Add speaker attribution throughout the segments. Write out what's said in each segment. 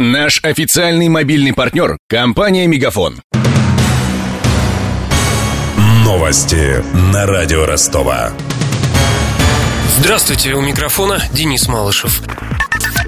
Speaker 1: Наш официальный мобильный партнер – компания «Мегафон».
Speaker 2: Новости на радио Ростова.
Speaker 3: Здравствуйте, у микрофона Денис Малышев.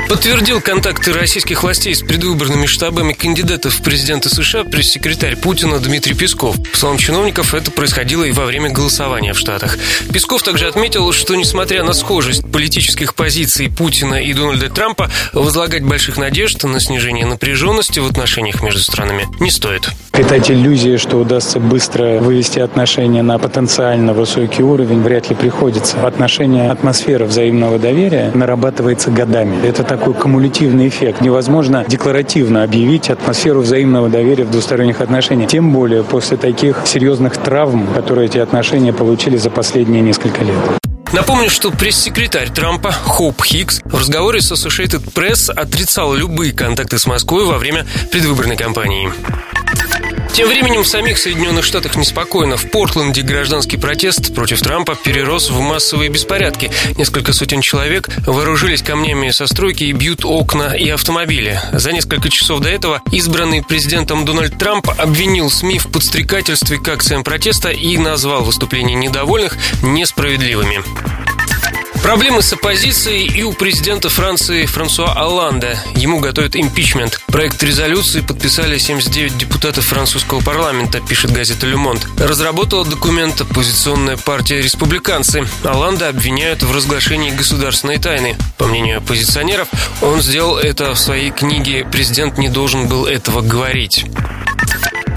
Speaker 3: Подтвердил контакты российских властей с предвыборными штабами кандидатов в президенты США пресс-секретарь Путина Дмитрий Песков. По словам чиновников, это происходило и во время голосования в Штатах. Песков также отметил, что несмотря на схожесть политических позиций Путина и Дональда Трампа, возлагать больших надежд на снижение напряженности в отношениях между странами не стоит.
Speaker 4: Питать иллюзии, что удастся быстро вывести отношения на потенциально высокий уровень, вряд ли приходится. Отношения, атмосфера взаимного доверия нарабатывается годами. Это такой кумулятивный эффект. Невозможно декларативно объявить атмосферу взаимного доверия в двусторонних отношениях. Тем более после таких серьезных травм, которые эти отношения получили за последние несколько лет.
Speaker 3: Напомню, что пресс-секретарь Трампа Хоуп Хикс в разговоре с Associated Press отрицал любые контакты с Москвой во время предвыборной кампании. Тем временем в самих Соединенных Штатах неспокойно. В Портленде гражданский протест против Трампа перерос в массовые беспорядки. Несколько сотен человек вооружились камнями со стройки и бьют окна и автомобили. За несколько часов до этого избранный президентом Дональд Трамп обвинил СМИ в подстрекательстве к акциям протеста и назвал выступления недовольных несправедливыми. Проблемы с оппозицией и у президента Франции Франсуа Олланда. Ему готовят импичмент. Проект резолюции подписали 79 депутатов французского парламента, пишет газета «Ле Монт». Разработала документ оппозиционная партия «Республиканцы». Олланда обвиняют в разглашении государственной тайны. По мнению оппозиционеров, он сделал это в своей книге «Президент не должен был этого говорить».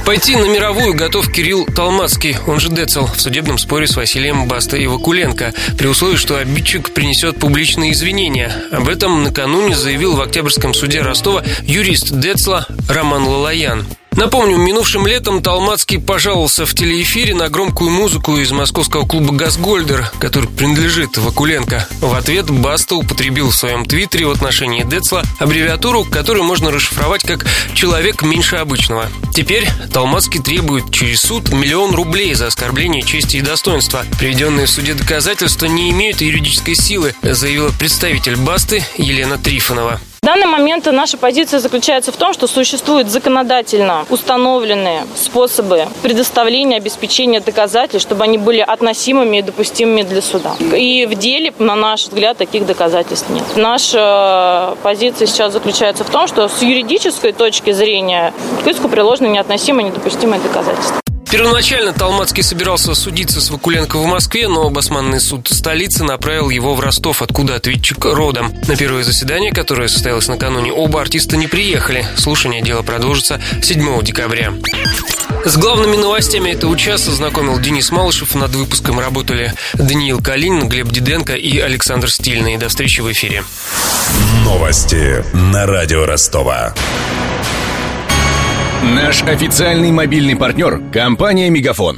Speaker 3: Пойти на мировую готов Кирилл Талмацкий, он же Децл, в судебном споре с Василием Баста и Вакуленко, при условии, что обидчик принесет публичные извинения. Об этом накануне заявил в Октябрьском суде Ростова юрист Децла Роман Лалаян. Напомню, минувшим летом Талмацкий пожаловался в телеэфире на громкую музыку из московского клуба «Газгольдер», который принадлежит Вакуленко. В ответ Баста употребил в своем твиттере в отношении Децла аббревиатуру, которую можно расшифровать как «человек меньше обычного». Теперь Талмацкий требует через суд миллион рублей за оскорбление чести и достоинства. Приведенные в суде доказательства не имеют юридической силы, заявила представитель Басты Елена Трифонова.
Speaker 5: В данный момент наша позиция заключается в том, что существуют законодательно установленные способы предоставления, обеспечения доказательств, чтобы они были относимыми и допустимыми для суда. И в деле, на наш взгляд, таких доказательств нет. Наша позиция сейчас заключается в том, что с юридической точки зрения к иску приложены неотносимые, недопустимые доказательства.
Speaker 3: Первоначально Талмацкий собирался судиться с Вакуленко в Москве, но басманный суд столицы направил его в Ростов, откуда ответчик родом. На первое заседание, которое состоялось накануне, оба артиста не приехали. Слушание дела продолжится 7 декабря. С главными новостями этого часа знакомил Денис Малышев. Над выпуском работали Даниил Калинин, Глеб Диденко и Александр Стильный. До встречи в эфире.
Speaker 2: Новости на радио Ростова.
Speaker 1: Наш официальный мобильный партнер – компания «Мегафон».